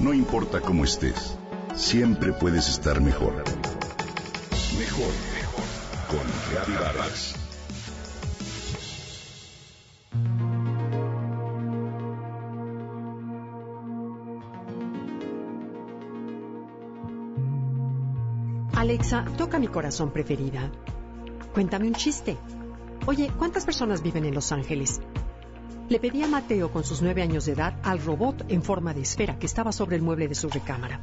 No importa cómo estés, siempre puedes estar mejor. Mejor, mejor. Con Reavivadas. Alexa, toca mi corazón preferida. Cuéntame un chiste. Oye, ¿cuántas personas viven en Los Ángeles? Le pedí a Mateo con sus nueve años de edad al robot en forma de esfera que estaba sobre el mueble de su recámara.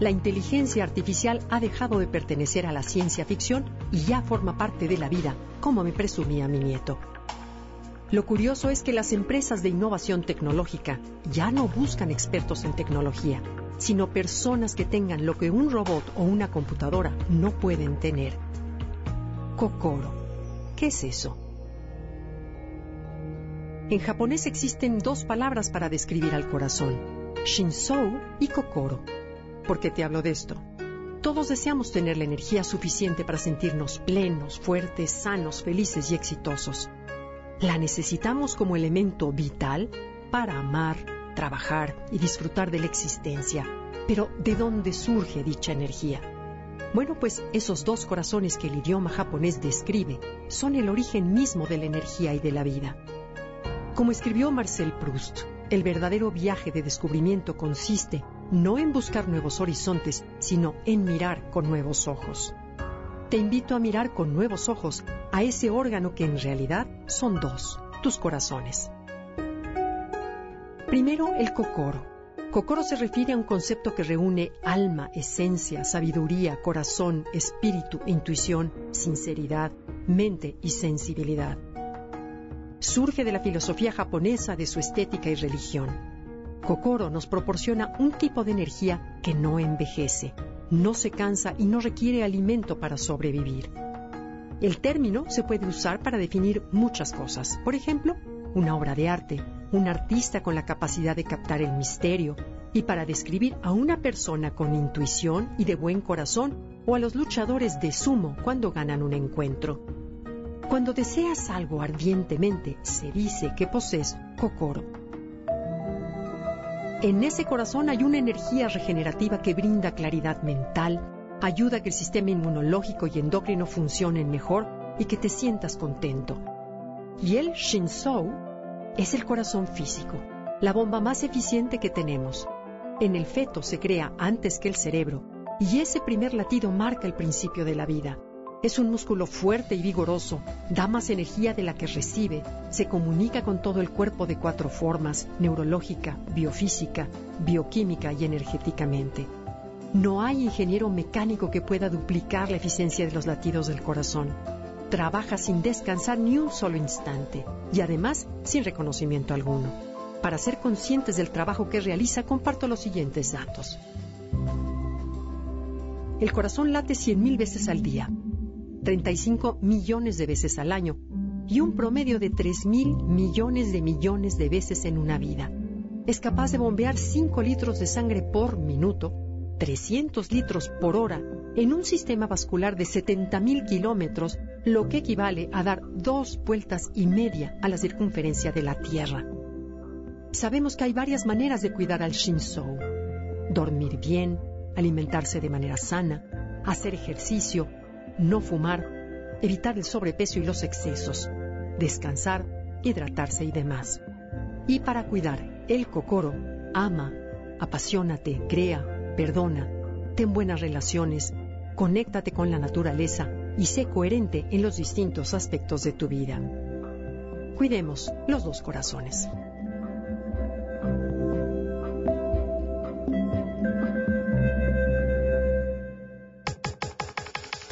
La inteligencia artificial ha dejado de pertenecer a la ciencia ficción y ya forma parte de la vida, como me presumía mi nieto. Lo curioso es que las empresas de innovación tecnológica ya no buscan expertos en tecnología, sino personas que tengan lo que un robot o una computadora no pueden tener. Kokoro. ¿Qué es eso? En japonés existen dos palabras para describir al corazón, Shinsou y Kokoro. ¿Por qué te hablo de esto? Todos deseamos tener la energía suficiente para sentirnos plenos, fuertes, sanos, felices y exitosos. La necesitamos como elemento vital para amar, trabajar y disfrutar de la existencia. Pero ¿de dónde surge dicha energía? Bueno, pues esos dos corazones que el idioma japonés describe son el origen mismo de la energía y de la vida. Como escribió Marcel Proust, el verdadero viaje de descubrimiento consiste no en buscar nuevos horizontes, sino en mirar con nuevos ojos. Te invito a mirar con nuevos ojos a ese órgano que en realidad son dos, tus corazones. Primero, el cocoro. Cocoro se refiere a un concepto que reúne alma, esencia, sabiduría, corazón, espíritu, intuición, sinceridad, mente y sensibilidad surge de la filosofía japonesa, de su estética y religión. Kokoro nos proporciona un tipo de energía que no envejece, no se cansa y no requiere alimento para sobrevivir. El término se puede usar para definir muchas cosas. Por ejemplo, una obra de arte, un artista con la capacidad de captar el misterio, y para describir a una persona con intuición y de buen corazón, o a los luchadores de sumo cuando ganan un encuentro. Cuando deseas algo ardientemente, se dice que posees kokoro. En ese corazón hay una energía regenerativa que brinda claridad mental, ayuda a que el sistema inmunológico y endocrino funcionen mejor y que te sientas contento. Y el Shinsou es el corazón físico, la bomba más eficiente que tenemos. En el feto se crea antes que el cerebro y ese primer latido marca el principio de la vida. Es un músculo fuerte y vigoroso, da más energía de la que recibe, se comunica con todo el cuerpo de cuatro formas, neurológica, biofísica, bioquímica y energéticamente. No hay ingeniero mecánico que pueda duplicar la eficiencia de los latidos del corazón. Trabaja sin descansar ni un solo instante y además sin reconocimiento alguno. Para ser conscientes del trabajo que realiza, comparto los siguientes datos. El corazón late 100.000 veces al día, 35 millones de veces al año y un promedio de 3 mil millones de millones de veces en una vida. Es capaz de bombear 5 litros de sangre por minuto, 300 litros por hora, en un sistema vascular de 70 mil kilómetros, lo que equivale a dar dos vueltas y media a la circunferencia de la Tierra. Sabemos que hay varias maneras de cuidar al Shinzou. Dormir bien, alimentarse de manera sana, hacer ejercicio, no fumar, evitar el sobrepeso y los excesos, descansar, hidratarse y demás. Y para cuidar el cocoro, ama, apasionate, crea, perdona, ten buenas relaciones, conéctate con la naturaleza y sé coherente en los distintos aspectos de tu vida. Cuidemos los dos corazones.